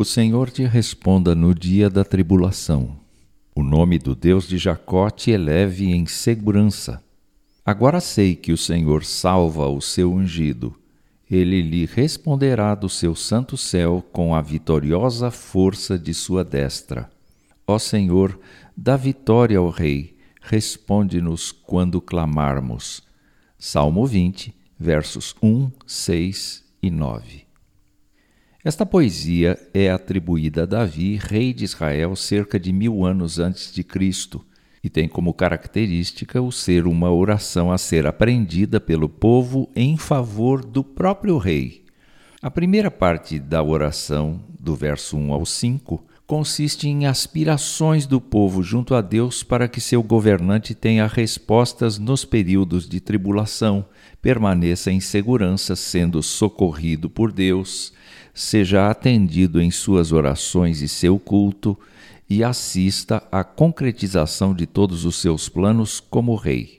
O Senhor te responda no dia da tribulação. O nome do Deus de Jacó te eleve em segurança. Agora sei que o Senhor salva o seu ungido. Ele lhe responderá do seu santo céu com a vitoriosa força de sua destra. Ó Senhor, dá vitória ao Rei, responde-nos quando clamarmos. Salmo 20, versos 1, 6 e 9. Esta poesia é atribuída a Davi, rei de Israel, cerca de mil anos antes de Cristo, e tem como característica o ser uma oração a ser aprendida pelo povo em favor do próprio rei. A primeira parte da oração, do verso 1 ao 5, consiste em aspirações do povo junto a Deus para que seu governante tenha respostas nos períodos de tribulação, permaneça em segurança, sendo socorrido por Deus, seja atendido em suas orações e seu culto, e assista à concretização de todos os seus planos como rei.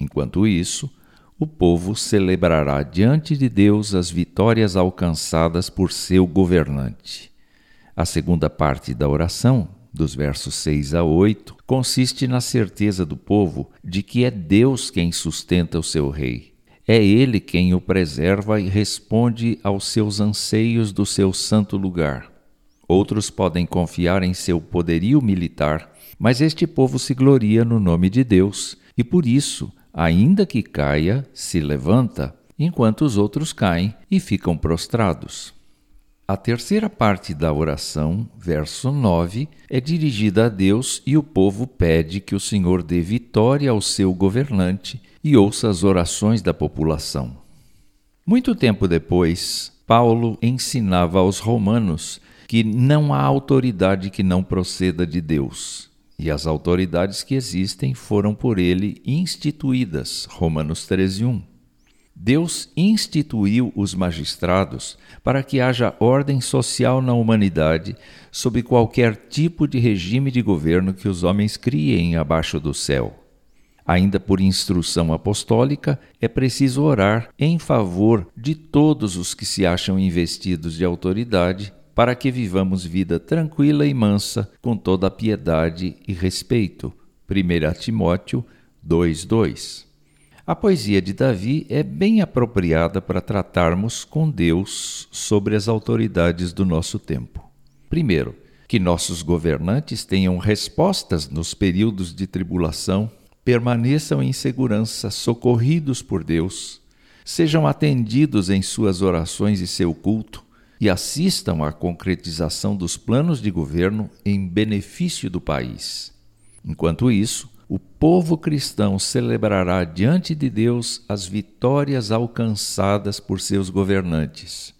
Enquanto isso, o povo celebrará diante de Deus as vitórias alcançadas por seu governante. A segunda parte da oração, dos versos 6 a 8, consiste na certeza do povo de que é Deus quem sustenta o seu rei. É Ele quem o preserva e responde aos seus anseios do seu santo lugar. Outros podem confiar em seu poderio militar, mas este povo se gloria no nome de Deus e por isso, ainda que caia, se levanta, enquanto os outros caem e ficam prostrados. A terceira parte da oração, verso 9, é dirigida a Deus e o povo pede que o Senhor dê vitória ao seu governante e ouça as orações da população. Muito tempo depois, Paulo ensinava aos romanos que não há autoridade que não proceda de Deus, e as autoridades que existem foram por ele instituídas. Romanos 13, 1. Deus instituiu os magistrados para que haja ordem social na humanidade sob qualquer tipo de regime de governo que os homens criem abaixo do céu. Ainda por instrução apostólica, é preciso orar em favor de todos os que se acham investidos de autoridade, para que vivamos vida tranquila e mansa, com toda piedade e respeito. 1 Timóteo 2:2 a poesia de Davi é bem apropriada para tratarmos com Deus sobre as autoridades do nosso tempo. Primeiro, que nossos governantes tenham respostas nos períodos de tribulação, permaneçam em segurança, socorridos por Deus, sejam atendidos em suas orações e seu culto e assistam à concretização dos planos de governo em benefício do país. Enquanto isso, o povo cristão celebrará diante de Deus as vitórias alcançadas por seus governantes.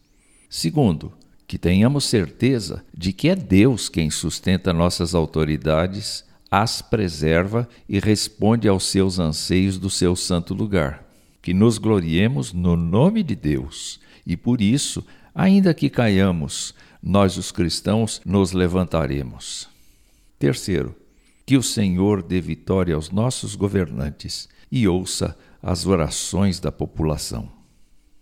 Segundo, que tenhamos certeza de que é Deus quem sustenta nossas autoridades, as preserva e responde aos seus anseios do seu santo lugar. Que nos gloriemos no nome de Deus e por isso, ainda que caiamos, nós os cristãos nos levantaremos. Terceiro, que o Senhor dê vitória aos nossos governantes e ouça as orações da população.